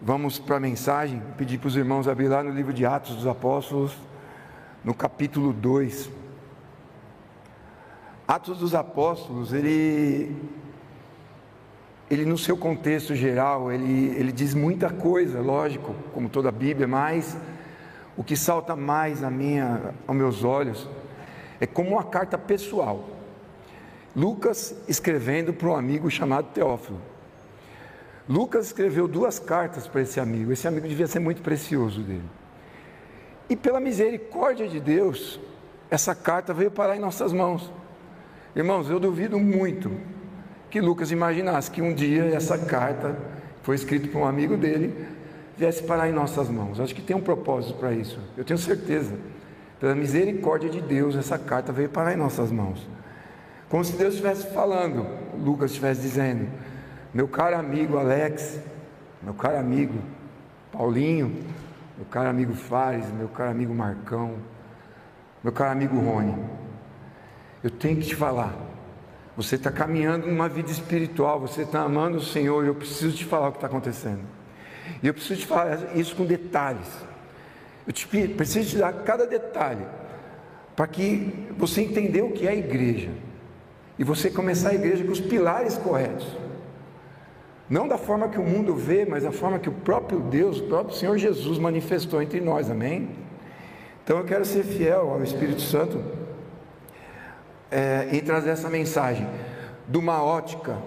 Vamos para a mensagem, pedir para os irmãos abrir lá no livro de Atos dos Apóstolos, no capítulo 2. Atos dos Apóstolos, ele, ele no seu contexto geral, ele, ele diz muita coisa, lógico, como toda a Bíblia, mas o que salta mais a minha, aos meus olhos é como uma carta pessoal. Lucas escrevendo para um amigo chamado Teófilo. Lucas escreveu duas cartas para esse amigo. Esse amigo devia ser muito precioso dele. E pela misericórdia de Deus, essa carta veio parar em nossas mãos. Irmãos, eu duvido muito que Lucas imaginasse que um dia essa carta, foi escrita por um amigo dele, viesse parar em nossas mãos. Acho que tem um propósito para isso. Eu tenho certeza. Pela misericórdia de Deus, essa carta veio parar em nossas mãos. Como se Deus estivesse falando, Lucas estivesse dizendo: meu caro amigo Alex, meu caro amigo Paulinho, meu caro amigo Fares, meu caro amigo Marcão, meu caro amigo Rony, eu tenho que te falar. Você está caminhando numa vida espiritual, você está amando o Senhor, eu preciso te falar o que está acontecendo. E eu preciso te falar isso com detalhes. Eu te, preciso te dar cada detalhe para que você entenda o que é a igreja e você começar a igreja com os pilares corretos. Não da forma que o mundo vê, mas da forma que o próprio Deus, o próprio Senhor Jesus manifestou entre nós, amém? Então eu quero ser fiel ao Espírito Santo é, e trazer essa mensagem de uma ótica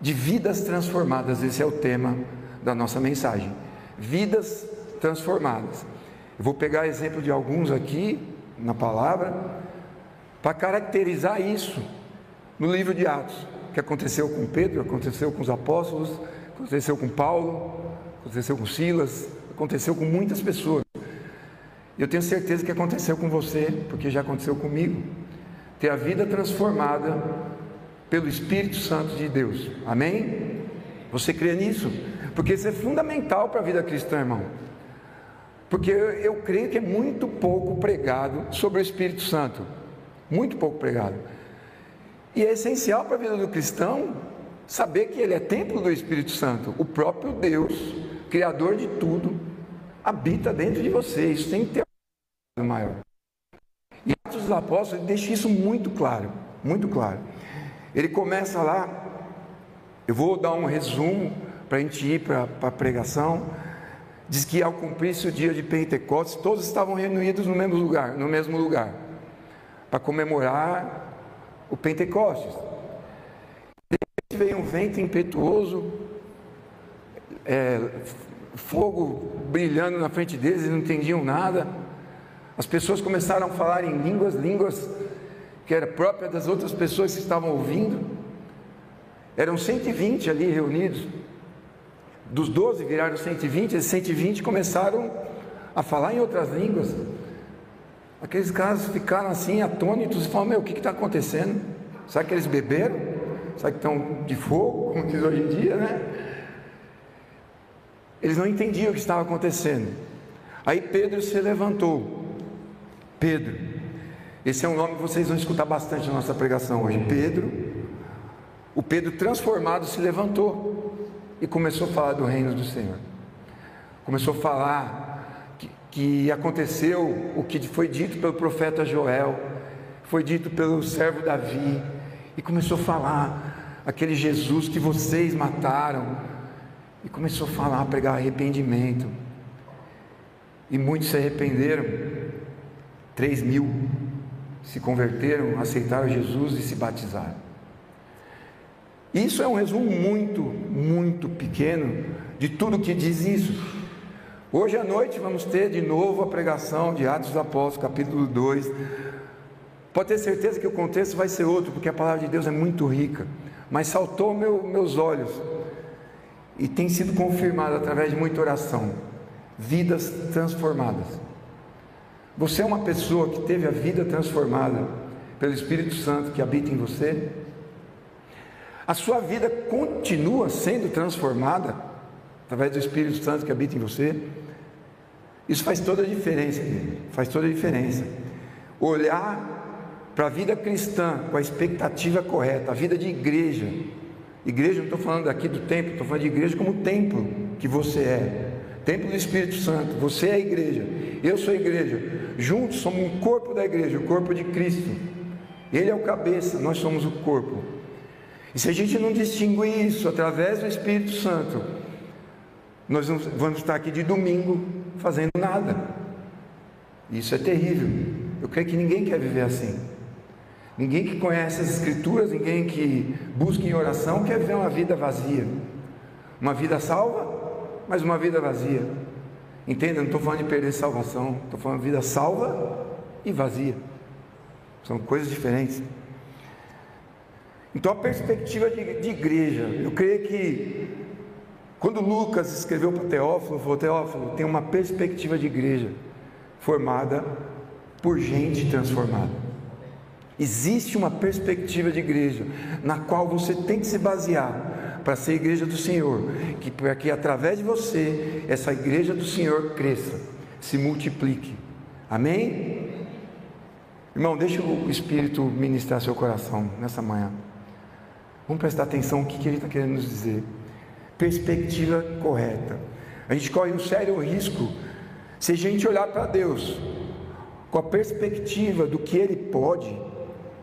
de vidas transformadas. Esse é o tema da nossa mensagem. Vidas transformadas. Eu vou pegar exemplo de alguns aqui na palavra para caracterizar isso no livro de Atos que aconteceu com Pedro, aconteceu com os apóstolos, aconteceu com Paulo, aconteceu com Silas, aconteceu com muitas pessoas. Eu tenho certeza que aconteceu com você, porque já aconteceu comigo. Ter a vida transformada pelo Espírito Santo de Deus. Amém? Você crê nisso? Porque isso é fundamental para a vida cristã, irmão. Porque eu, eu creio que é muito pouco pregado sobre o Espírito Santo. Muito pouco pregado. E é essencial para a vida do cristão saber que ele é templo do Espírito Santo. O próprio Deus, Criador de tudo, habita dentro de você. Isso tem que ter um maior. E Atos dos Apóstolos deixa isso muito claro, muito claro. Ele começa lá, eu vou dar um resumo para a gente ir para a pregação. Diz que ao cumprir-se o dia de Pentecostes, todos estavam reunidos no mesmo lugar, no mesmo lugar, para comemorar o Pentecostes. De repente veio um vento impetuoso, é, fogo brilhando na frente deles, eles não entendiam nada. As pessoas começaram a falar em línguas, línguas que era própria das outras pessoas que estavam ouvindo. Eram 120 ali reunidos. Dos 12 viraram 120, esses 120 começaram a falar em outras línguas. Aqueles caras ficaram assim, atônitos, e falaram: Meu, o que está acontecendo? Será que eles beberam? Será que estão de fogo, como diz hoje em dia, né? Eles não entendiam o que estava acontecendo. Aí Pedro se levantou. Pedro, esse é um nome que vocês vão escutar bastante na nossa pregação hoje. Pedro, o Pedro transformado se levantou e começou a falar do reino do Senhor. Começou a falar que aconteceu o que foi dito pelo profeta Joel, foi dito pelo servo Davi, e começou a falar aquele Jesus que vocês mataram, e começou a falar, a pregar arrependimento. E muitos se arrependeram, três mil se converteram, aceitaram Jesus e se batizaram. Isso é um resumo muito, muito pequeno de tudo que diz isso. Hoje à noite vamos ter de novo a pregação de Atos dos Apóstolos, capítulo 2. Pode ter certeza que o contexto vai ser outro, porque a palavra de Deus é muito rica. Mas saltou meu, meus olhos e tem sido confirmado através de muita oração. Vidas transformadas. Você é uma pessoa que teve a vida transformada pelo Espírito Santo que habita em você? A sua vida continua sendo transformada através do Espírito Santo que habita em você. Isso faz toda a diferença, faz toda a diferença. Olhar para a vida cristã com a expectativa correta, a vida de igreja. Igreja, não estou falando aqui do templo, estou falando de igreja como templo. que você é. Templo do Espírito Santo, você é a igreja, eu sou a igreja. Juntos somos um corpo da igreja, o corpo de Cristo. Ele é o cabeça, nós somos o corpo. E se a gente não distinguir isso através do Espírito Santo, nós vamos estar aqui de domingo fazendo nada. Isso é terrível. Eu creio que ninguém quer viver assim. Ninguém que conhece as Escrituras, ninguém que busca em oração quer ver uma vida vazia. Uma vida salva, mas uma vida vazia. Entenda, não estou falando de perder salvação, estou falando de vida salva e vazia. São coisas diferentes. Então, a perspectiva de, de igreja, eu creio que quando Lucas escreveu para Teófilo, falou: Teófilo, tem uma perspectiva de igreja formada por gente transformada. Existe uma perspectiva de igreja na qual você tem que se basear para ser igreja do Senhor, que para que através de você essa igreja do Senhor cresça, se multiplique. Amém? Irmão, deixa o Espírito ministrar seu coração nessa manhã. Vamos prestar atenção no que, que ele está querendo nos dizer. Perspectiva correta. A gente corre um sério risco se a gente olhar para Deus com a perspectiva do que Ele pode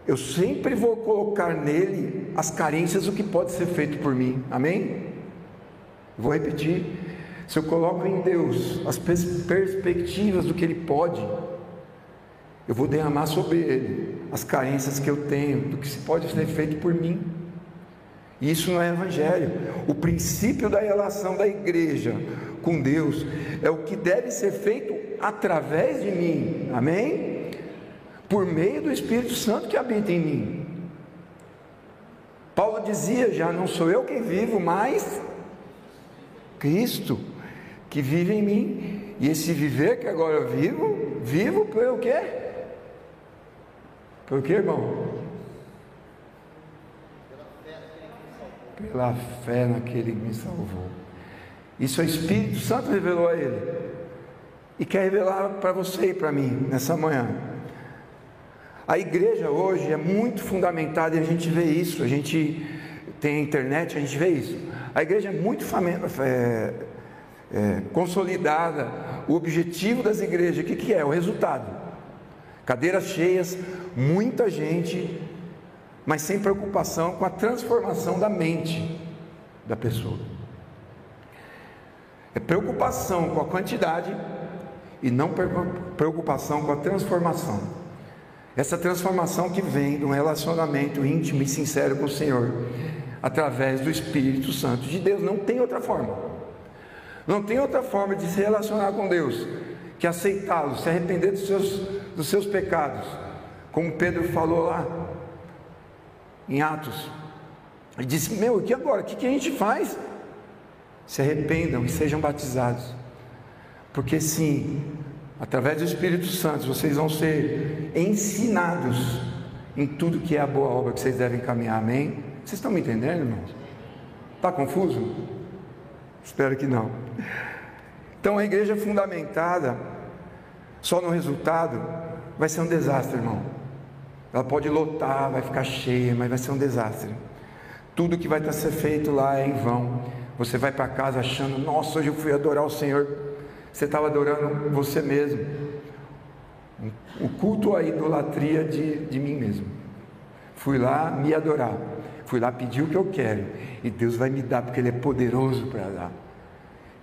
eu sempre vou colocar nele as carências do que pode ser feito por mim. Amém? Vou repetir. Se eu coloco em Deus as pers perspectivas do que Ele pode, eu vou derramar sobre Ele as carências que eu tenho, do que se pode ser feito por mim. Isso não é evangelho. O princípio da relação da igreja com Deus é o que deve ser feito através de mim. Amém? por meio do Espírito Santo que habita em mim. Paulo dizia já: não sou eu quem vivo, mas Cristo que vive em mim. E esse viver que agora eu vivo, vivo pelo quê? Pelo quê, irmão? Pela fé naquele que me salvou. Isso o Espírito Santo revelou a ele. E quer revelar para você e para mim nessa manhã. A igreja hoje é muito fundamentada e a gente vê isso, a gente tem a internet, a gente vê isso. A igreja é muito é, é, consolidada. O objetivo das igrejas, o que, que é? O resultado. Cadeiras cheias, muita gente, mas sem preocupação com a transformação da mente da pessoa. É preocupação com a quantidade e não preocupação com a transformação. Essa transformação que vem de um relacionamento íntimo e sincero com o Senhor, através do Espírito Santo de Deus, não tem outra forma. Não tem outra forma de se relacionar com Deus que aceitá-lo, se arrepender dos seus, dos seus pecados, como Pedro falou lá em Atos. Ele disse: Meu, e agora? O que, que a gente faz? Se arrependam e sejam batizados, porque sim, através do Espírito Santo, vocês vão ser ensinados em tudo que é a boa obra que vocês devem caminhar, amém? Vocês estão me entendendo, irmãos? Está confuso? Espero que não. Então a igreja fundamentada só no resultado vai ser um desastre, irmão. Ela pode lotar, vai ficar cheia, mas vai ser um desastre. Tudo que vai estar ser feito lá é em vão. Você vai para casa achando, nossa, hoje eu fui adorar o Senhor você estava adorando você mesmo. O culto à idolatria de, de mim mesmo. Fui lá me adorar. Fui lá pedir o que eu quero. E Deus vai me dar, porque Ele é poderoso para dar.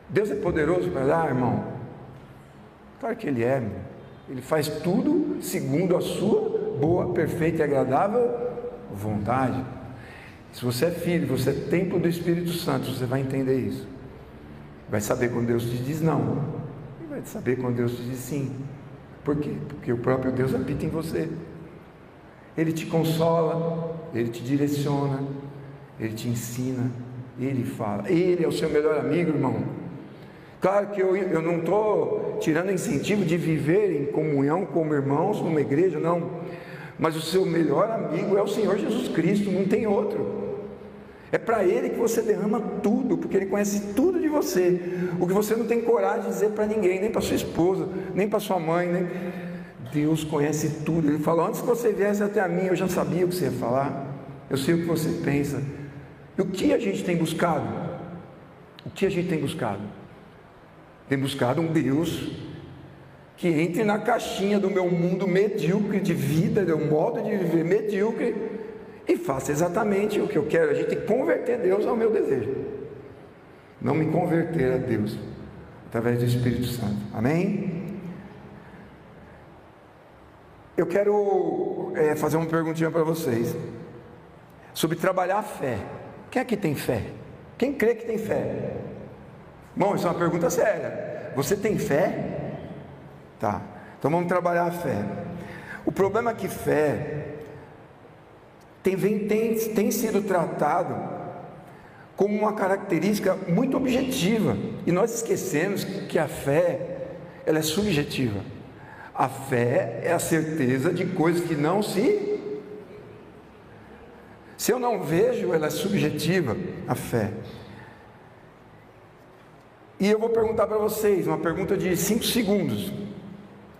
Deus é poderoso para dar, irmão? Claro que Ele é. Ele faz tudo segundo a sua boa, perfeita e agradável vontade. Se você é filho, você é templo do Espírito Santo, você vai entender isso. Vai saber quando Deus te diz não vai saber quando Deus te diz sim. Por quê? Porque o próprio Deus habita em você. Ele te consola, ele te direciona, ele te ensina, ele fala. Ele é o seu melhor amigo, irmão. Claro que eu, eu não estou tirando incentivo de viver em comunhão como irmãos numa igreja, não. Mas o seu melhor amigo é o Senhor Jesus Cristo, não tem outro. É para Ele que você derrama tudo, porque Ele conhece tudo de você. O que você não tem coragem de dizer para ninguém, nem para sua esposa, nem para sua mãe, nem. Deus conhece tudo. Ele falou: Antes que você viesse até a mim, eu já sabia o que você ia falar. Eu sei o que você pensa. E o que a gente tem buscado? O que a gente tem buscado? Tem buscado um Deus que entre na caixinha do meu mundo medíocre de vida, do modo de viver medíocre, e faça exatamente o que eu quero. A gente tem que converter Deus ao meu desejo. Não me converter a Deus através do Espírito Santo. Amém? Eu quero é, fazer uma perguntinha para vocês sobre trabalhar a fé. Quem aqui tem fé? Quem crê que tem fé? Bom, isso é uma pergunta séria. Você tem fé? Tá. Então vamos trabalhar a fé. O problema é que fé tem, tem, tem sido tratado como uma característica muito objetiva. E nós esquecemos que a fé ela é subjetiva. A fé é a certeza de coisas que não se se eu não vejo, ela é subjetiva, a fé. E eu vou perguntar para vocês, uma pergunta de cinco segundos.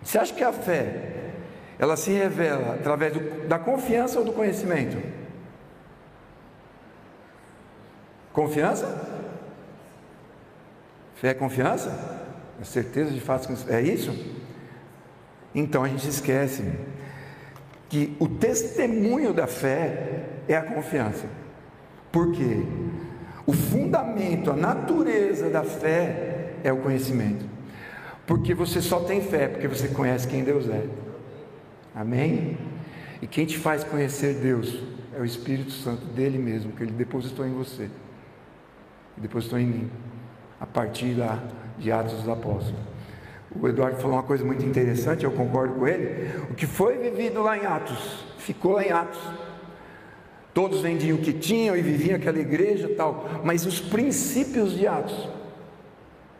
Você acha que a fé, ela se revela através do, da confiança ou do conhecimento? Confiança? Fé é confiança? É certeza de fato é isso? Então a gente esquece que o testemunho da fé é a confiança. Por quê? O fundamento, a natureza da fé é o conhecimento. Porque você só tem fé porque você conhece quem Deus é. Amém? E quem te faz conhecer Deus é o Espírito Santo dele mesmo, que ele depositou em você. Depositou em mim. A partir lá de Atos dos Apóstolos. O Eduardo falou uma coisa muito interessante, eu concordo com ele. O que foi vivido lá em Atos, ficou lá em Atos. Todos vendiam o que tinham e viviam aquela igreja tal, mas os princípios de Atos,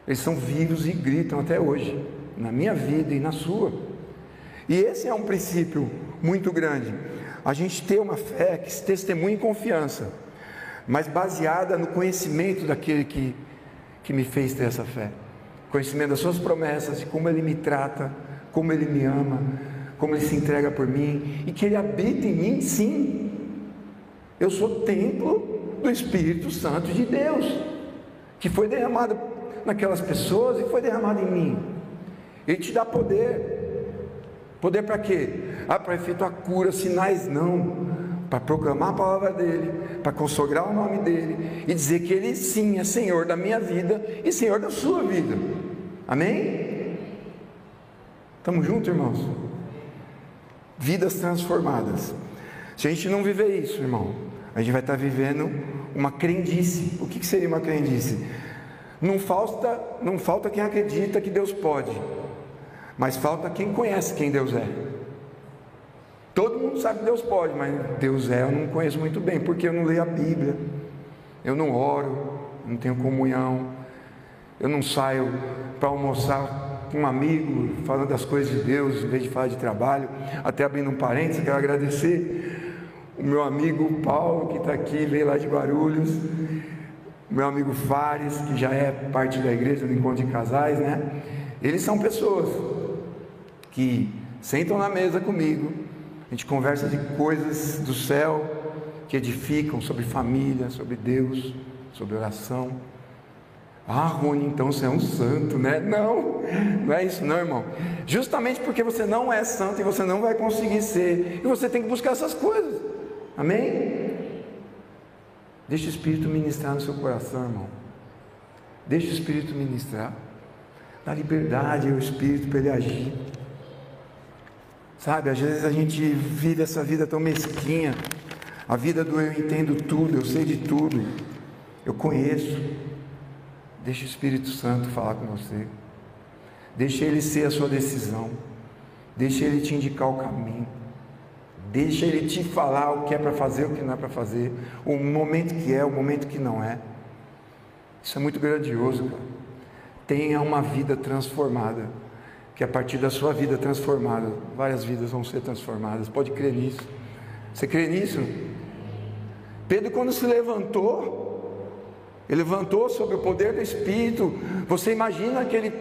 eles são vivos e gritam até hoje, na minha vida e na sua. E esse é um princípio muito grande. A gente ter uma fé que se testemunha em confiança, mas baseada no conhecimento daquele que, que me fez ter essa fé. Conhecimento das suas promessas, de como ele me trata, como ele me ama, como ele se entrega por mim e que ele habita em mim, sim, eu sou templo do Espírito Santo de Deus, que foi derramado naquelas pessoas e foi derramado em mim. Ele te dá poder. Poder para quê? Ah, para efetuar cura, sinais não. Para proclamar a palavra dele, para consagrar o nome dele e dizer que ele sim é Senhor da minha vida e Senhor da sua vida. Amém? Estamos juntos, irmãos? Vidas transformadas. Se a gente não viver isso, irmão, a gente vai estar vivendo uma crendice. O que seria uma crendice? Não falta, não falta quem acredita que Deus pode, mas falta quem conhece quem Deus é. Todo mundo sabe que Deus pode, mas Deus é, eu não conheço muito bem, porque eu não leio a Bíblia, eu não oro, não tenho comunhão, eu não saio para almoçar com um amigo, falando das coisas de Deus, em vez de falar de trabalho. Até abrindo um parênteses, quero agradecer o meu amigo Paulo, que está aqui, veio lá de Guarulhos, meu amigo Fares, que já é parte da igreja do encontro de casais, né? Eles são pessoas que sentam na mesa comigo, a gente conversa de coisas do céu que edificam sobre família, sobre Deus, sobre oração. Ah, Rony, então você é um santo, né? Não, não é isso, não, irmão. Justamente porque você não é santo e você não vai conseguir ser, e você tem que buscar essas coisas. Amém? Deixa o Espírito ministrar no seu coração, irmão. Deixa o Espírito ministrar. Dá liberdade ao Espírito para ele agir. Sabe, às vezes a gente vive essa vida tão mesquinha. A vida do eu entendo tudo, eu sei de tudo, eu conheço. Deixa o Espírito Santo falar com você. Deixa ele ser a sua decisão. Deixa ele te indicar o caminho. Deixa ele te falar o que é para fazer, o que não é para fazer, o momento que é, o momento que não é. Isso é muito grandioso, cara. Tenha uma vida transformada, que a partir da sua vida transformada, várias vidas vão ser transformadas. Pode crer nisso. Você crê nisso? Pedro, quando se levantou, ele levantou sobre o poder do Espírito. Você imagina que ele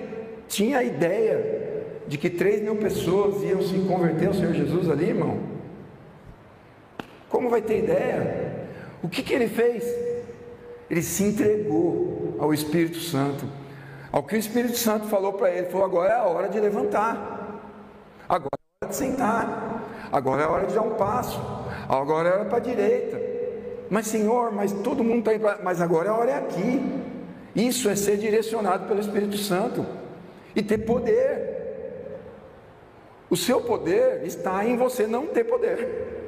tinha a ideia de que três mil pessoas iam se converter ao Senhor Jesus ali, irmão? Como vai ter ideia? O que, que ele fez? Ele se entregou. ao Espírito Santo. Ao que o Espírito Santo falou para ele, falou: agora é a hora de levantar, agora é a hora de sentar, agora é a hora de dar um passo, agora é a hora para a direita. Mas Senhor, mas todo mundo está indo, mas agora a hora é aqui. Isso é ser direcionado pelo Espírito Santo e ter poder. O seu poder está em você não ter poder.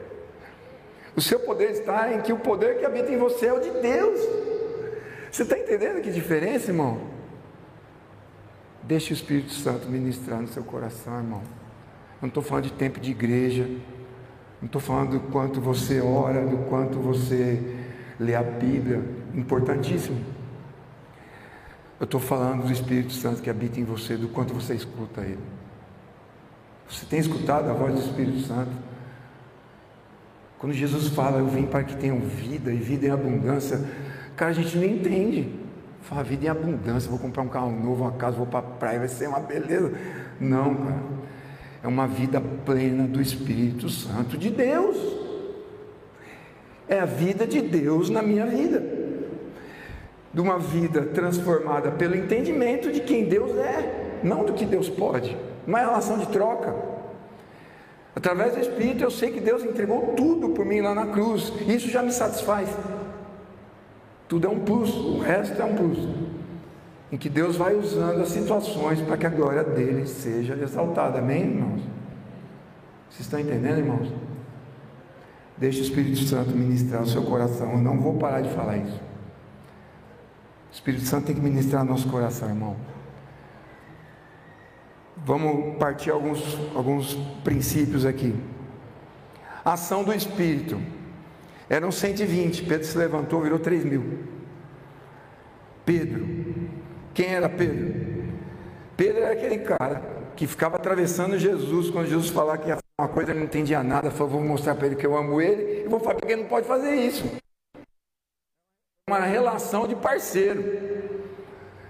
O seu poder está em que o poder que habita em você é o de Deus. Você está entendendo que diferença, irmão? Deixe o Espírito Santo ministrar no seu coração, irmão. Eu não estou falando de tempo de igreja. Não estou falando do quanto você ora, do quanto você lê a Bíblia. Importantíssimo. Eu estou falando do Espírito Santo que habita em você, do quanto você escuta Ele. Você tem escutado a voz do Espírito Santo? Quando Jesus fala, eu vim para que tenham vida e vida em abundância, cara, a gente não entende. Fala, vida em abundância, vou comprar um carro novo, uma casa, vou para a praia, vai ser uma beleza. Não, cara. É uma vida plena do Espírito Santo de Deus. É a vida de Deus na minha vida. De uma vida transformada pelo entendimento de quem Deus é, não do que Deus pode. Uma relação de troca. Através do Espírito eu sei que Deus entregou tudo por mim lá na cruz. Isso já me satisfaz. Tudo é um plus, o resto é um plus. Em que Deus vai usando as situações para que a glória dele seja exaltada. Amém, irmãos? Vocês estão entendendo, irmãos? Deixe o Espírito Santo ministrar o seu coração. Eu não vou parar de falar isso. O Espírito Santo tem que ministrar nosso coração, irmão. Vamos partir alguns, alguns princípios aqui. Ação do Espírito. Eram 120, Pedro se levantou, virou 3 mil. Pedro. Quem era Pedro? Pedro era aquele cara que ficava atravessando Jesus quando Jesus falava que ia uma coisa, ele não entendia nada. Falou, vou mostrar para ele que eu amo ele e vou falar porque ele não pode fazer isso. Uma relação de parceiro,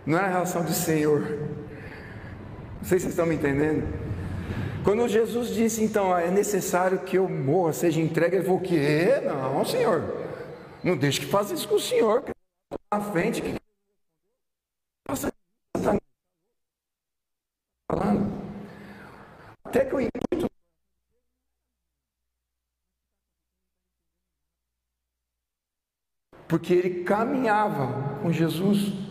não é uma relação de Senhor. Não sei se vocês estão me entendendo. Quando Jesus disse, então, é necessário que eu morra, seja entregue, ele falou, que? Não, Senhor, não deixe que faça isso com o Senhor, na frente, que. Até que o intuito porque ele caminhava com Jesus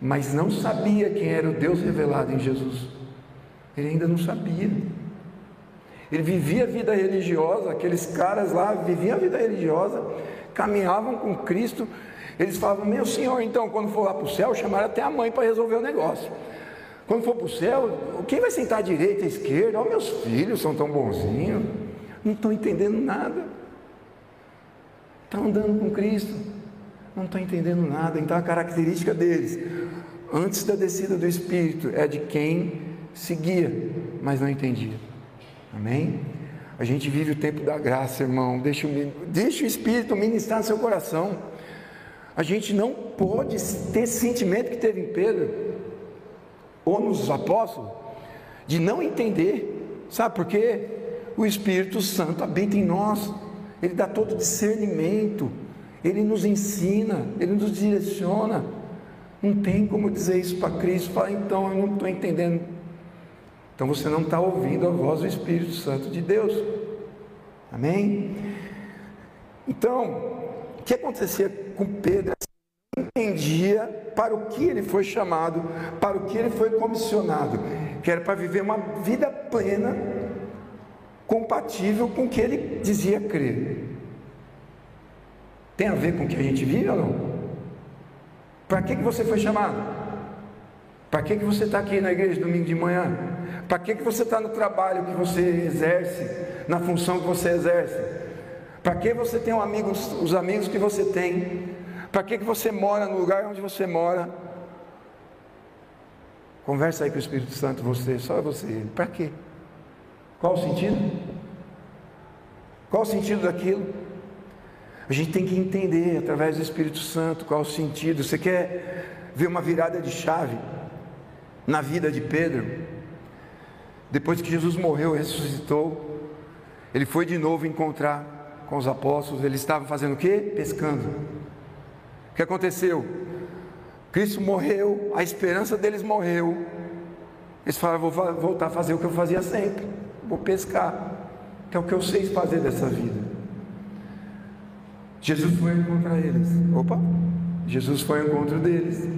mas não sabia quem era o Deus revelado em Jesus. Ele ainda não sabia. Ele vivia a vida religiosa, aqueles caras lá viviam a vida religiosa, caminhavam com Cristo. Eles falavam: Meu Senhor, então, quando for lá para o céu, chamaram até a mãe para resolver o negócio. Quando for para o céu, quem vai sentar à direita, à esquerda? Oh, meus filhos são tão bonzinhos, não estão entendendo nada. Estão andando com Cristo, não estão entendendo nada. Então a característica deles antes da descida do Espírito, é de quem seguia, mas não entendia. Amém? A gente vive o tempo da graça, irmão. Deixa o, deixa o Espírito ministrar no seu coração. A gente não pode ter esse sentimento que teve em Pedro, ou nos apóstolos, de não entender. Sabe por quê? O Espírito Santo habita em nós, ele dá todo discernimento, ele nos ensina, ele nos direciona. Não tem como dizer isso para Cristo. Fala, então eu não estou entendendo. Então você não está ouvindo a voz do Espírito Santo de Deus. Amém? Então, o que acontecia com Pedro? Entendia para o que ele foi chamado, para o que ele foi comissionado, que era para viver uma vida plena, compatível com o que ele dizia crer. Tem a ver com o que a gente vive ou não? Para que, que você foi chamado? Para que, que você está aqui na igreja domingo de manhã? Para que, que você está no trabalho que você exerce, na função que você exerce? Para que você tem um amigo, os amigos que você tem? Para que, que você mora no lugar onde você mora? Conversa aí com o Espírito Santo, você, só você. Para quê? Qual o sentido? Qual o sentido daquilo? A gente tem que entender através do Espírito Santo qual é o sentido. Você quer ver uma virada de chave na vida de Pedro? Depois que Jesus morreu ressuscitou, ele foi de novo encontrar com os apóstolos. Eles estavam fazendo o quê? Pescando. O que aconteceu? Cristo morreu, a esperança deles morreu. Eles falaram: vou voltar a fazer o que eu fazia sempre, vou pescar, que é o que eu sei fazer dessa vida. Jesus foi encontrar eles. Opa! Jesus foi ao encontro deles.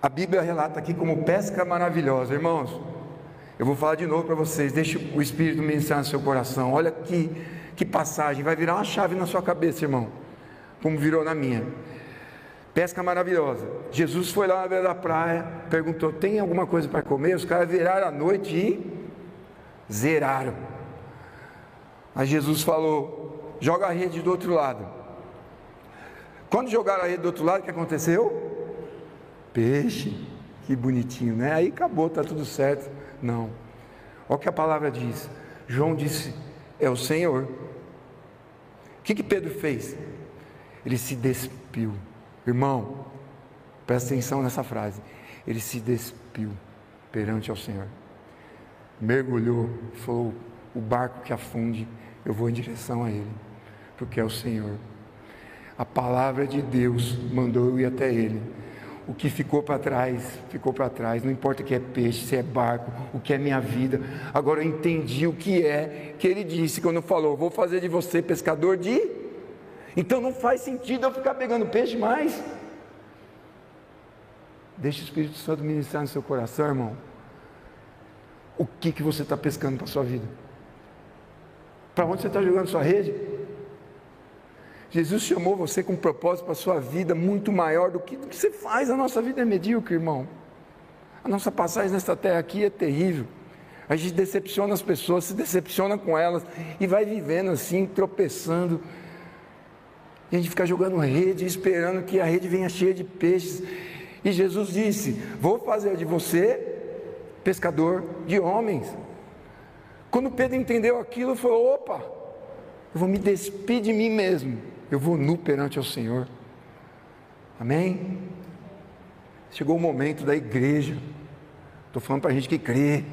A Bíblia relata aqui como pesca maravilhosa, irmãos. Eu vou falar de novo para vocês, deixe o Espírito ministrar no seu coração. Olha que, que passagem, vai virar uma chave na sua cabeça, irmão, como virou na minha. Pesca maravilhosa. Jesus foi lá na beira da praia, perguntou: tem alguma coisa para comer? Os caras viraram a noite e zeraram. Aí Jesus falou: joga a rede do outro lado. Quando jogaram a rede do outro lado, o que aconteceu? Peixe. Que bonitinho, né? Aí acabou, está tudo certo. Não. Olha o que a palavra diz. João disse: é o Senhor. O que, que Pedro fez? Ele se despiu. Irmão, presta atenção nessa frase. Ele se despiu perante ao Senhor. Mergulhou, falou: o barco que afunde, eu vou em direção a ele, porque é o Senhor. A palavra de Deus mandou eu ir até ele. O que ficou para trás, ficou para trás. Não importa que é peixe, se é barco, o que é minha vida. Agora eu entendi o que é que ele disse quando falou: Vou fazer de você pescador de então não faz sentido eu ficar pegando peixe mais. Deixa o Espírito Santo ministrar no seu coração, irmão. O que, que você está pescando para a sua vida? Para onde você está jogando sua rede? Jesus chamou você com um propósito para a sua vida muito maior do que, do que você faz. A nossa vida é medíocre, irmão. A nossa passagem nesta terra aqui é terrível. A gente decepciona as pessoas, se decepciona com elas e vai vivendo assim, tropeçando e a gente fica jogando rede, esperando que a rede venha cheia de peixes. E Jesus disse: Vou fazer de você pescador de homens. Quando Pedro entendeu aquilo, ele falou: opa, eu vou me despedir de mim mesmo, eu vou nu perante o Senhor. Amém? Chegou o momento da igreja, estou falando para a gente que crê,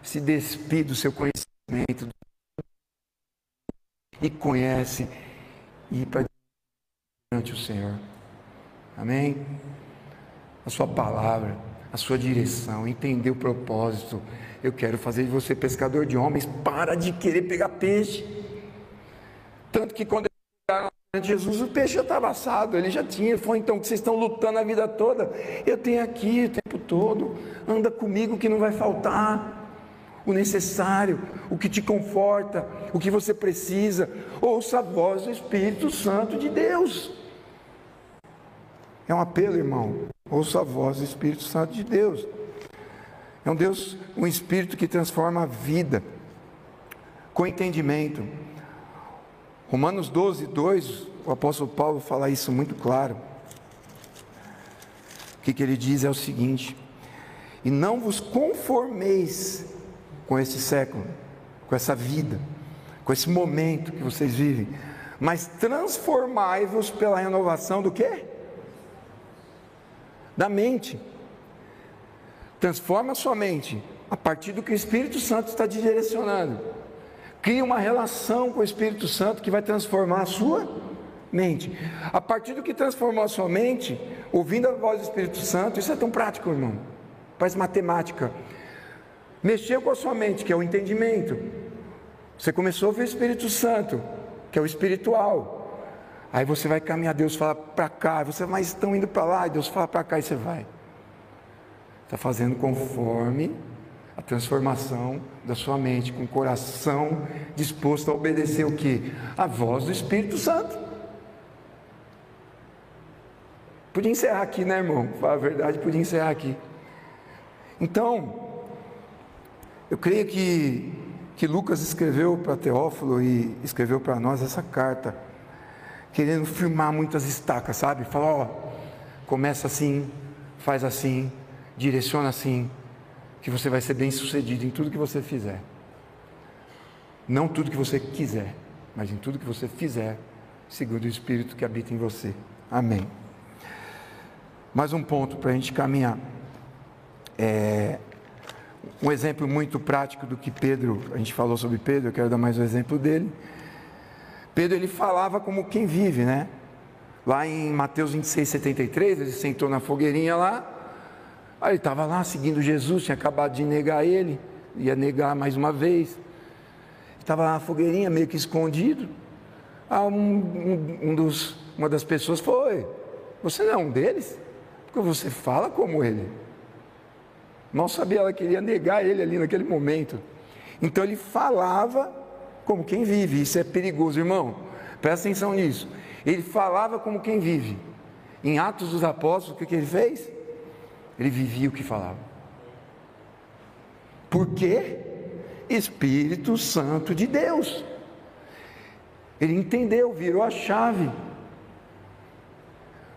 se despide do seu conhecimento e conhece e para diante o Senhor. Amém? A sua palavra, a sua direção, entender o propósito. Eu quero fazer de você pescador de homens, para de querer pegar peixe. Tanto que quando Jesus, o peixe já estava assado, ele já tinha. Falou, então, que vocês estão lutando a vida toda, eu tenho aqui o tempo todo, anda comigo que não vai faltar o necessário, o que te conforta, o que você precisa. Ouça a voz do Espírito Santo de Deus. É um apelo, irmão. Ouça a voz do Espírito Santo de Deus. É um Deus, um Espírito que transforma a vida com entendimento. Romanos 12, 2, o apóstolo Paulo fala isso muito claro. O que, que ele diz é o seguinte: E não vos conformeis com esse século, com essa vida, com esse momento que vocês vivem, mas transformai-vos pela renovação do quê? Da mente. Transforma a sua mente a partir do que o Espírito Santo está te direcionando. Cria uma relação com o Espírito Santo que vai transformar a sua mente. A partir do que transformou a sua mente, ouvindo a voz do Espírito Santo, isso é tão prático, irmão. Faz matemática. Mexeu com a sua mente, que é o entendimento. Você começou a ouvir o Espírito Santo, que é o espiritual. Aí você vai caminhar, Deus fala para cá, você vai, estão indo para lá, e Deus fala para cá e você vai. Está fazendo conforme a transformação da sua mente, com o coração disposto a obedecer o que? A voz do Espírito Santo. Podia encerrar aqui, né, irmão? A verdade, podia encerrar aqui. Então, eu creio que, que Lucas escreveu para Teófilo e escreveu para nós essa carta, querendo firmar muitas estacas, sabe? Falar, ó, começa assim, faz assim, direciona assim, que você vai ser bem sucedido em tudo que você fizer. Não tudo que você quiser, mas em tudo que você fizer, segundo o Espírito que habita em você. Amém. Mais um ponto para a gente caminhar. É, um exemplo muito prático do que Pedro, a gente falou sobre Pedro, eu quero dar mais um exemplo dele. Pedro ele falava como quem vive, né? Lá em Mateus 26, 73, ele sentou na fogueirinha lá, aí ele estava lá seguindo Jesus, tinha acabado de negar ele, ia negar mais uma vez. Estava lá na fogueirinha, meio que escondido. Ah, um, um, um dos, uma das pessoas foi: Você não é um deles? Porque você fala como ele. Mal sabia ela queria negar ele ali naquele momento. Então ele falava como quem vive. Isso é perigoso, irmão. Presta atenção nisso. Ele falava como quem vive. Em Atos dos Apóstolos, o que, que ele fez? Ele vivia o que falava. Por quê? Espírito Santo de Deus. Ele entendeu, virou a chave.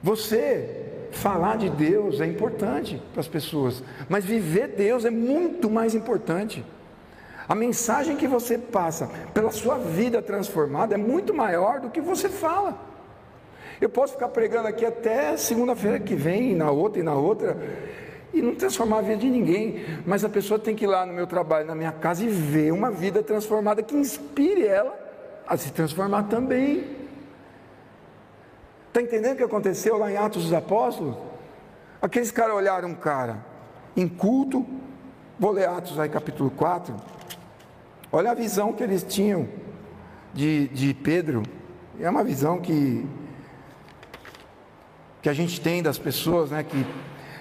Você falar de Deus é importante para as pessoas, mas viver Deus é muito mais importante. A mensagem que você passa pela sua vida transformada é muito maior do que você fala. Eu posso ficar pregando aqui até segunda-feira que vem, na outra e na outra, e não transformar a vida de ninguém, mas a pessoa tem que ir lá no meu trabalho, na minha casa e ver uma vida transformada que inspire ela a se transformar também. Está entendendo o que aconteceu lá em Atos dos Apóstolos? Aqueles caras olharam um cara inculto, vou ler Atos aí capítulo 4, olha a visão que eles tinham de, de Pedro, é uma visão que, que a gente tem das pessoas, né, que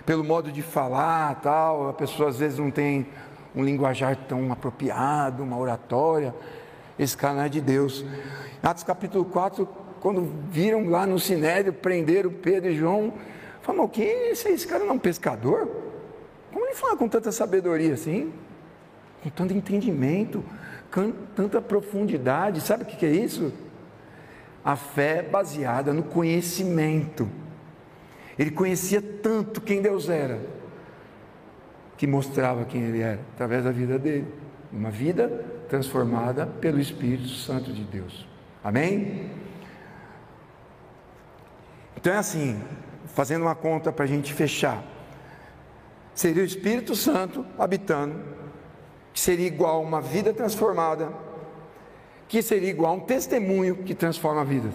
pelo modo de falar tal, a pessoa às vezes não tem um linguajar tão apropriado, uma oratória, esse cara não é de Deus. Atos capítulo 4, quando viram lá no Sinédrio, prenderam Pedro e João, falaram, o que esse, esse cara não é um pescador? Como ele fala com tanta sabedoria assim? Com tanto entendimento, com tanta profundidade, sabe o que é isso? A fé baseada no conhecimento. Ele conhecia tanto quem Deus era, que mostrava quem ele era, através da vida dele. Uma vida transformada pelo Espírito Santo de Deus. Amém? Então é assim, fazendo uma conta para a gente fechar. Seria o Espírito Santo habitando, que seria igual a uma vida transformada, que seria igual a um testemunho que transforma vidas.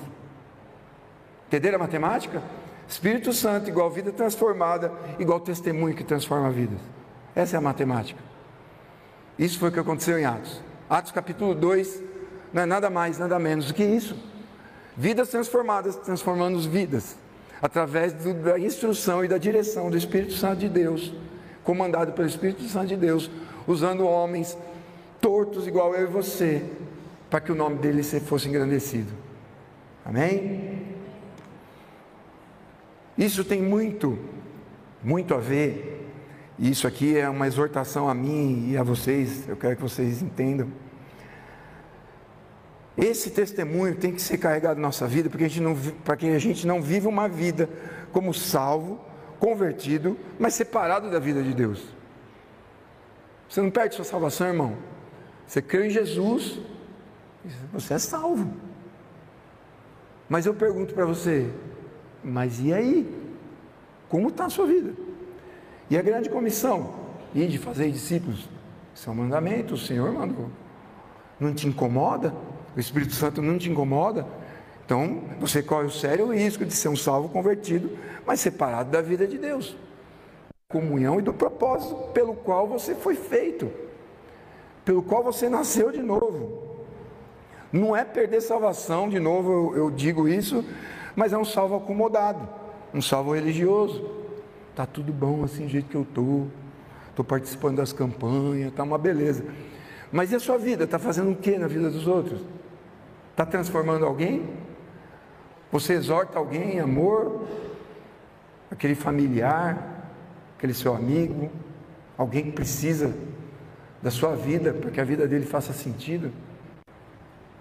Entenderam a matemática? Espírito Santo igual vida transformada, igual testemunho que transforma vidas. Essa é a matemática. Isso foi o que aconteceu em Atos. Atos capítulo 2 não é nada mais, nada menos do que isso. Vidas transformadas, transformando vidas, através do, da instrução e da direção do Espírito Santo de Deus, comandado pelo Espírito Santo de Deus, usando homens tortos igual eu e você, para que o nome dele fosse engrandecido. Amém? Isso tem muito, muito a ver, e isso aqui é uma exortação a mim e a vocês, eu quero que vocês entendam esse testemunho tem que ser carregado na nossa vida, porque a gente não, para que a gente não viva uma vida como salvo, convertido, mas separado da vida de Deus. Você não perde sua salvação, irmão. Você crê em Jesus, você é salvo. Mas eu pergunto para você, mas e aí? Como está a sua vida? E a grande comissão? E de fazer discípulos? Isso é um mandamento, o Senhor mandou. Não te incomoda? o Espírito Santo não te incomoda, então você corre o sério risco de ser um salvo convertido, mas separado da vida de Deus, comunhão e do propósito pelo qual você foi feito, pelo qual você nasceu de novo. Não é perder salvação, de novo eu, eu digo isso, mas é um salvo acomodado, um salvo religioso. Tá tudo bom assim, do jeito que eu tô, estou participando das campanhas, tá uma beleza. Mas e a sua vida? Está fazendo o que na vida dos outros? Está transformando alguém? Você exorta alguém em amor? Aquele familiar, aquele seu amigo, alguém que precisa da sua vida para que a vida dele faça sentido?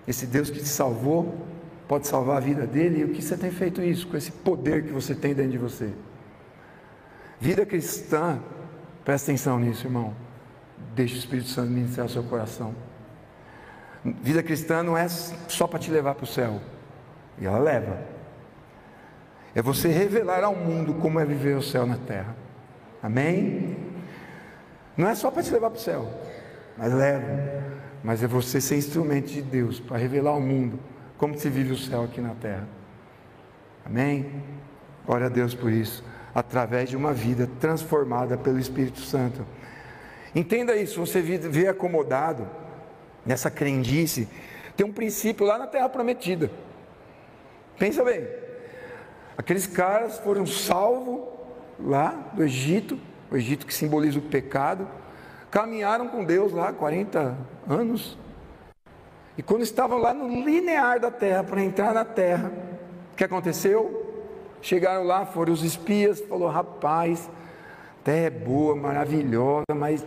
Esse Deus que te salvou pode salvar a vida dele e o que você tem feito isso com esse poder que você tem dentro de você? Vida cristã, presta atenção nisso, irmão. Deixe o Espírito Santo ministrar o seu coração. Vida cristã não é só para te levar para o céu, e ela leva. É você revelar ao mundo como é viver o céu na terra. Amém? Não é só para te levar para o céu, mas leva. Mas é você ser instrumento de Deus para revelar ao mundo como se vive o céu aqui na terra. Amém? Glória a Deus por isso. Através de uma vida transformada pelo Espírito Santo. Entenda isso, você vê acomodado nessa crendice, tem um princípio lá na terra prometida. Pensa bem. Aqueles caras foram salvos lá do Egito, o Egito que simboliza o pecado, caminharam com Deus lá 40 anos. E quando estavam lá no linear da terra para entrar na terra, o que aconteceu? Chegaram lá, foram os espias, falou: "Rapaz, terra é boa, maravilhosa, mas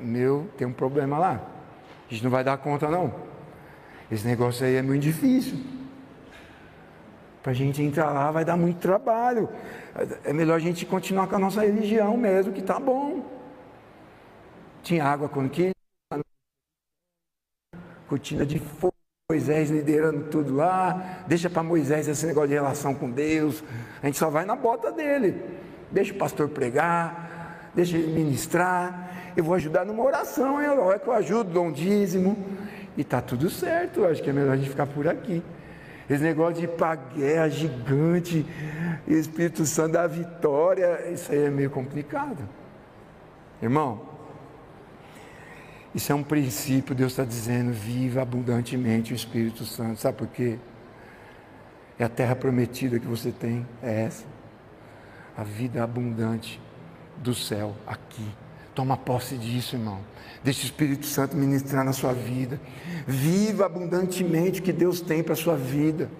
meu, tem um problema lá. A gente não vai dar conta não. Esse negócio aí é muito difícil. Para a gente entrar lá vai dar muito trabalho. É melhor a gente continuar com a nossa religião mesmo, que está bom. Tinha água quando que cortina de fogo, Moisés liderando tudo lá. Deixa para Moisés esse negócio de relação com Deus. A gente só vai na bota dele. Deixa o pastor pregar, deixa ele ministrar. Eu vou ajudar numa oração, é que eu ajudo, dou um dízimo. E está tudo certo. Acho que é melhor a gente ficar por aqui. Esse negócio de ir para guerra gigante, Espírito Santo da vitória, isso aí é meio complicado. Irmão, isso é um princípio, Deus está dizendo, viva abundantemente o Espírito Santo. Sabe por quê? É a terra prometida que você tem, é essa. A vida abundante do céu aqui. Toma posse disso, irmão. Deixe o Espírito Santo ministrar na sua vida. Viva abundantemente o que Deus tem para a sua vida.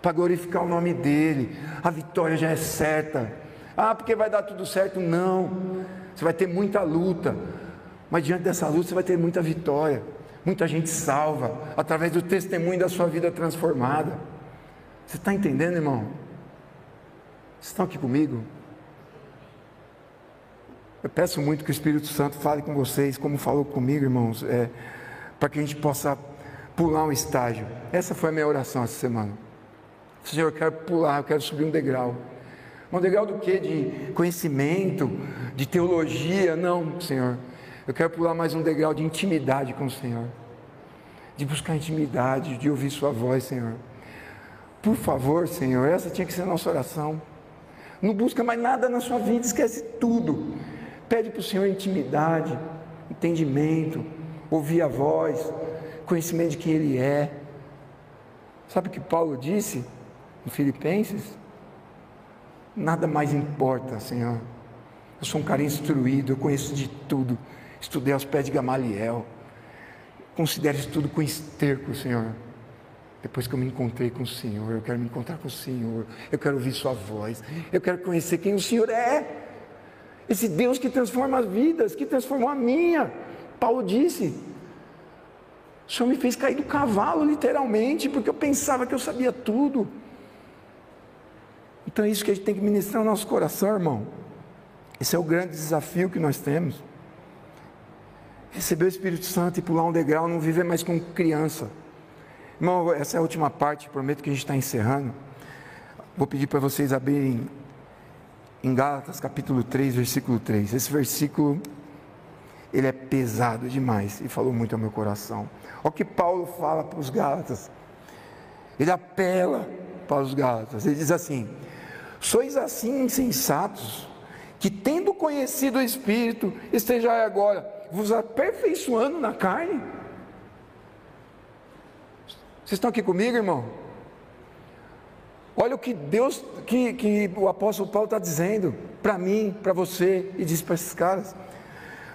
Para glorificar o nome dEle. A vitória já é certa. Ah, porque vai dar tudo certo? Não. Você vai ter muita luta. Mas diante dessa luta você vai ter muita vitória. Muita gente salva. Através do testemunho da sua vida transformada. Você está entendendo, irmão? Vocês estão aqui comigo? Eu peço muito que o Espírito Santo fale com vocês, como falou comigo, irmãos, é, para que a gente possa pular um estágio. Essa foi a minha oração essa semana. Senhor, eu quero pular, eu quero subir um degrau. Um degrau do que? De conhecimento, de teologia? Não, Senhor. Eu quero pular mais um degrau de intimidade com o Senhor. De buscar intimidade, de ouvir Sua voz, Senhor. Por favor, Senhor, essa tinha que ser a nossa oração. Não busca mais nada na sua vida, esquece tudo. Pede para o Senhor intimidade, entendimento, ouvir a voz, conhecimento de quem Ele é. Sabe o que Paulo disse em Filipenses? Nada mais importa, Senhor. Eu sou um cara instruído, eu conheço de tudo. Estudei aos pés de Gamaliel. Considere isso tudo com esterco, Senhor. Depois que eu me encontrei com o Senhor, eu quero me encontrar com o Senhor, eu quero ouvir Sua voz, eu quero conhecer quem o Senhor é. Esse Deus que transforma as vidas, que transformou a minha. Paulo disse: O Senhor me fez cair do cavalo, literalmente, porque eu pensava que eu sabia tudo. Então é isso que a gente tem que ministrar no nosso coração, irmão. Esse é o grande desafio que nós temos. Receber o Espírito Santo e pular um degrau, não viver mais como criança. Irmão, essa é a última parte, prometo que a gente está encerrando. Vou pedir para vocês abrirem em Gálatas capítulo 3, versículo 3. Esse versículo ele é pesado demais e falou muito ao meu coração. Olha o que Paulo fala para os Gálatas. Ele apela para os Gálatas. Ele diz assim: Sois assim insensatos, que tendo conhecido o Espírito, estejais agora vos aperfeiçoando na carne. Vocês estão aqui comigo, irmão? Olha o que Deus, que, que o apóstolo Paulo está dizendo para mim, para você, e diz para esses caras: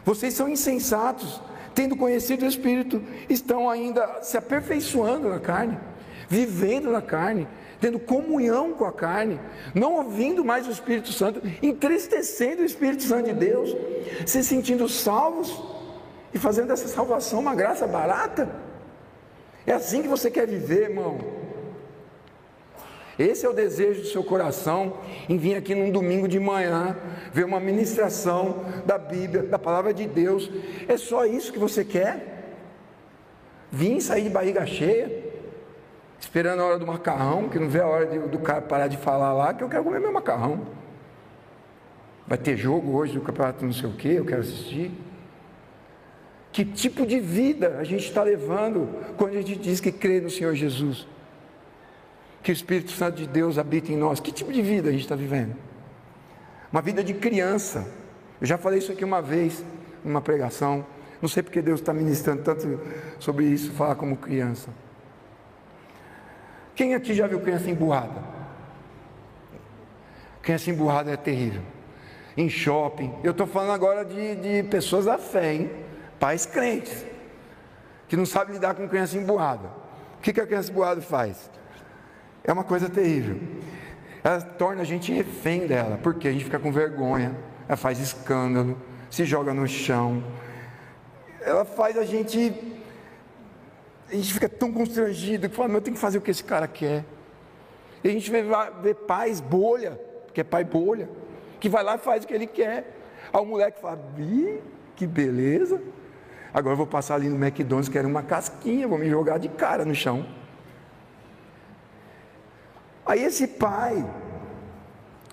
vocês são insensatos, tendo conhecido o Espírito, estão ainda se aperfeiçoando na carne, vivendo na carne, tendo comunhão com a carne, não ouvindo mais o Espírito Santo, entristecendo o Espírito Santo de Deus, se sentindo salvos e fazendo dessa salvação uma graça barata. É assim que você quer viver, irmão. Esse é o desejo do seu coração em vir aqui num domingo de manhã, ver uma ministração da Bíblia, da palavra de Deus. É só isso que você quer? Vir sair de barriga cheia, esperando a hora do macarrão, que não vê a hora de, do cara parar de falar lá, que eu quero comer meu macarrão. Vai ter jogo hoje do campeonato não sei o que, eu quero assistir. Que tipo de vida a gente está levando quando a gente diz que crê no Senhor Jesus? que o Espírito Santo de Deus habita em nós. Que tipo de vida a gente está vivendo? Uma vida de criança. Eu já falei isso aqui uma vez, numa pregação. Não sei porque Deus está ministrando tanto sobre isso, falar como criança. Quem aqui já viu criança emburrada? Criança emburrada é terrível. Em shopping. Eu estou falando agora de, de pessoas da fé, hein? Pais crentes. Que não sabem lidar com criança emburrada. O que, que a criança emburrada faz? É uma coisa terrível. Ela torna a gente refém dela, porque a gente fica com vergonha, ela faz escândalo, se joga no chão. Ela faz a gente a gente fica tão constrangido que fala, meu, eu tenho que fazer o que esse cara quer. E a gente vê, vê pais bolha, porque é pai bolha, que vai lá e faz o que ele quer. Aí o moleque fala, Ih, que beleza. Agora eu vou passar ali no McDonald's, quero uma casquinha, vou me jogar de cara no chão. Aí esse pai,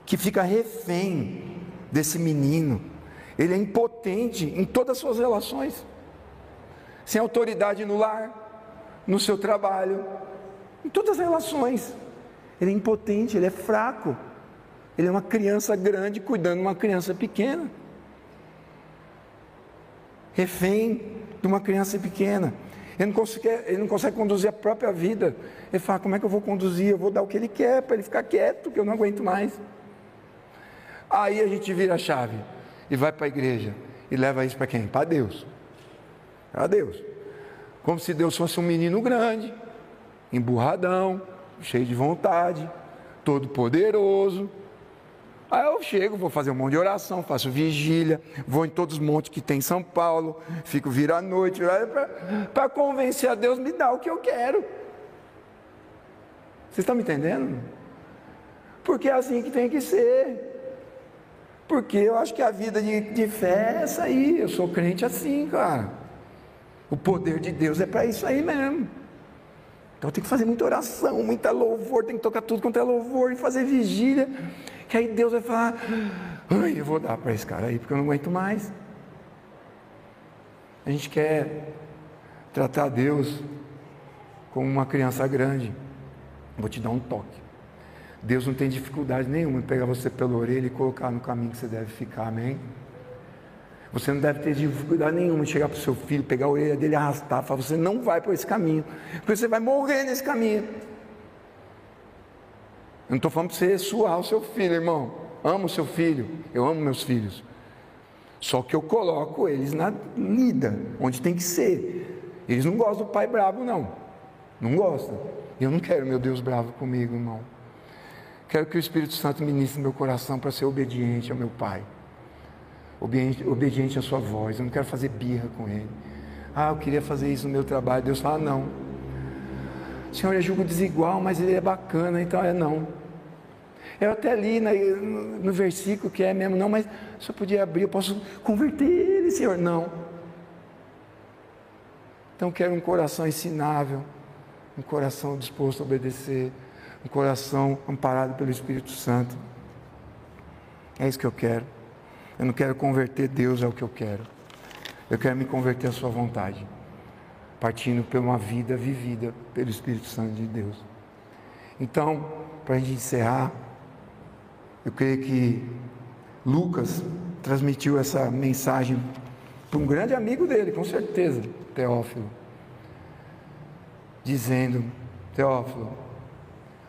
que fica refém desse menino, ele é impotente em todas as suas relações, sem autoridade no lar, no seu trabalho, em todas as relações. Ele é impotente, ele é fraco. Ele é uma criança grande cuidando de uma criança pequena. Refém de uma criança pequena. Ele não, consegue, ele não consegue conduzir a própria vida. Ele fala: como é que eu vou conduzir? Eu vou dar o que ele quer para ele ficar quieto, que eu não aguento mais. Aí a gente vira a chave e vai para a igreja e leva isso para quem? Para Deus. Para Deus como se Deus fosse um menino grande, emburradão, cheio de vontade, todo poderoso. Aí eu chego, vou fazer um monte de oração, faço vigília, vou em todos os montes que tem em São Paulo, fico vir à noite, para convencer a Deus, me dá o que eu quero. Vocês estão me entendendo? Porque é assim que tem que ser. Porque eu acho que a vida de, de fé é essa aí. Eu sou crente assim, cara. O poder de Deus é para isso aí mesmo. Então tem que fazer muita oração, muita louvor, tem que tocar tudo quanto é louvor e fazer vigília. Que aí Deus vai falar: Ai, eu vou dar para esse cara aí, porque eu não aguento mais. A gente quer tratar Deus como uma criança grande. Vou te dar um toque. Deus não tem dificuldade nenhuma em pegar você pela orelha e colocar no caminho que você deve ficar, amém? Você não deve ter dificuldade nenhuma de chegar para o seu filho, pegar a orelha dele arrastar, falar, você não vai por esse caminho, porque você vai morrer nesse caminho. Eu não estou falando para você suar o seu filho, irmão. Amo o seu filho, eu amo meus filhos. Só que eu coloco eles na lida, onde tem que ser. Eles não gostam do pai bravo, não. Não gostam. Eu não quero meu Deus bravo comigo, irmão. Quero que o Espírito Santo ministre meu coração para ser obediente ao meu pai obediente, à sua voz, eu não quero fazer birra com ele. Ah, eu queria fazer isso no meu trabalho. Deus fala, não. O Senhor é julgo desigual, mas ele é bacana, então é não. Eu até li no, no versículo que é mesmo, não, mas se eu podia abrir, eu posso converter ele, Senhor. Não. Então quero um coração ensinável, um coração disposto a obedecer, um coração amparado pelo Espírito Santo. É isso que eu quero. Eu não quero converter Deus ao que eu quero. Eu quero me converter à Sua vontade, partindo por uma vida vivida pelo Espírito Santo de Deus. Então, para a gente encerrar, eu creio que Lucas transmitiu essa mensagem para um grande amigo dele, com certeza, Teófilo, dizendo: Teófilo,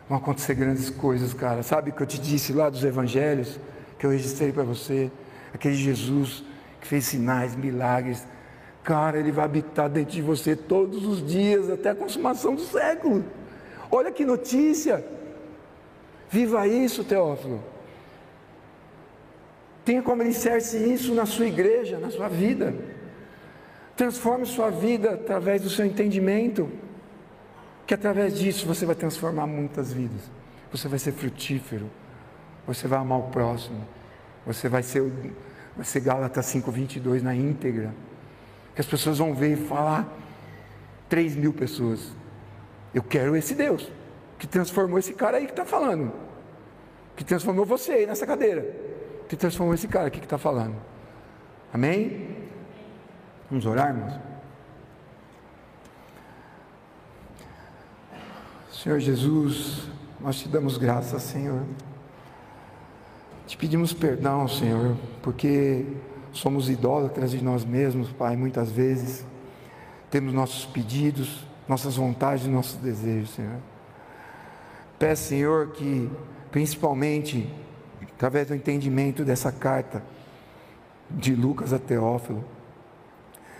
vão acontecer grandes coisas, cara. Sabe o que eu te disse lá dos evangelhos, que eu registrei para você? Aquele Jesus que fez sinais, milagres. Cara, ele vai habitar dentro de você todos os dias, até a consumação do século. Olha que notícia! Viva isso, Teófilo. Tenha como alicerce isso na sua igreja, na sua vida. Transforme sua vida através do seu entendimento, que através disso você vai transformar muitas vidas. Você vai ser frutífero, você vai amar o próximo, você vai ser, vai ser Gálatas 5,22 na íntegra. Que as pessoas vão ver e falar, 3 mil pessoas. Eu quero esse Deus, que transformou esse cara aí que está falando. Que transformou você aí nessa cadeira. Que transformou esse cara aqui que está falando. Amém? Vamos orar, irmãos? Senhor Jesus, nós te damos graças, Senhor. Te pedimos perdão, Senhor, porque somos idólatras de nós mesmos, Pai, muitas vezes. Temos nossos pedidos, nossas vontades, nossos desejos, Senhor. Peço, Senhor, que principalmente através do entendimento dessa carta de Lucas a Teófilo,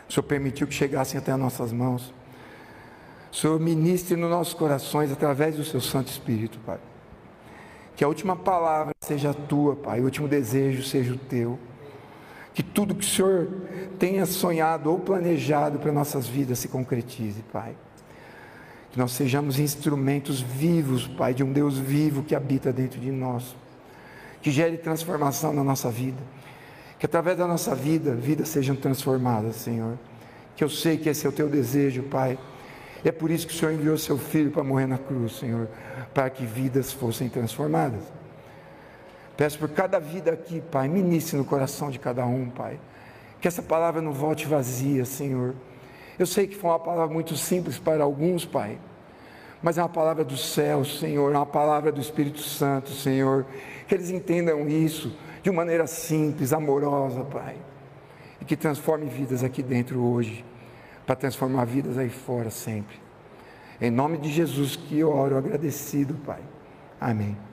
o Senhor permitiu que chegassem até as nossas mãos. O Senhor ministre nos nossos corações através do seu Santo Espírito, Pai. Que a última palavra seja a tua, Pai, o último desejo seja o teu. Que tudo que o Senhor tenha sonhado ou planejado para nossas vidas se concretize, Pai. Que nós sejamos instrumentos vivos, Pai, de um Deus vivo que habita dentro de nós. Que gere transformação na nossa vida. Que através da nossa vida, vidas sejam transformadas, Senhor. Que eu sei que esse é o teu desejo, Pai e é por isso que o Senhor enviou seu filho para morrer na cruz, Senhor, para que vidas fossem transformadas. Peço por cada vida aqui, Pai, ministre no coração de cada um, Pai. Que essa palavra não volte vazia, Senhor. Eu sei que foi uma palavra muito simples para alguns, Pai, mas é uma palavra do céu, Senhor, é uma palavra do Espírito Santo, Senhor. Que eles entendam isso de maneira simples, amorosa, Pai, e que transforme vidas aqui dentro hoje para transformar vidas aí fora sempre. Em nome de Jesus que eu oro agradecido, Pai. Amém.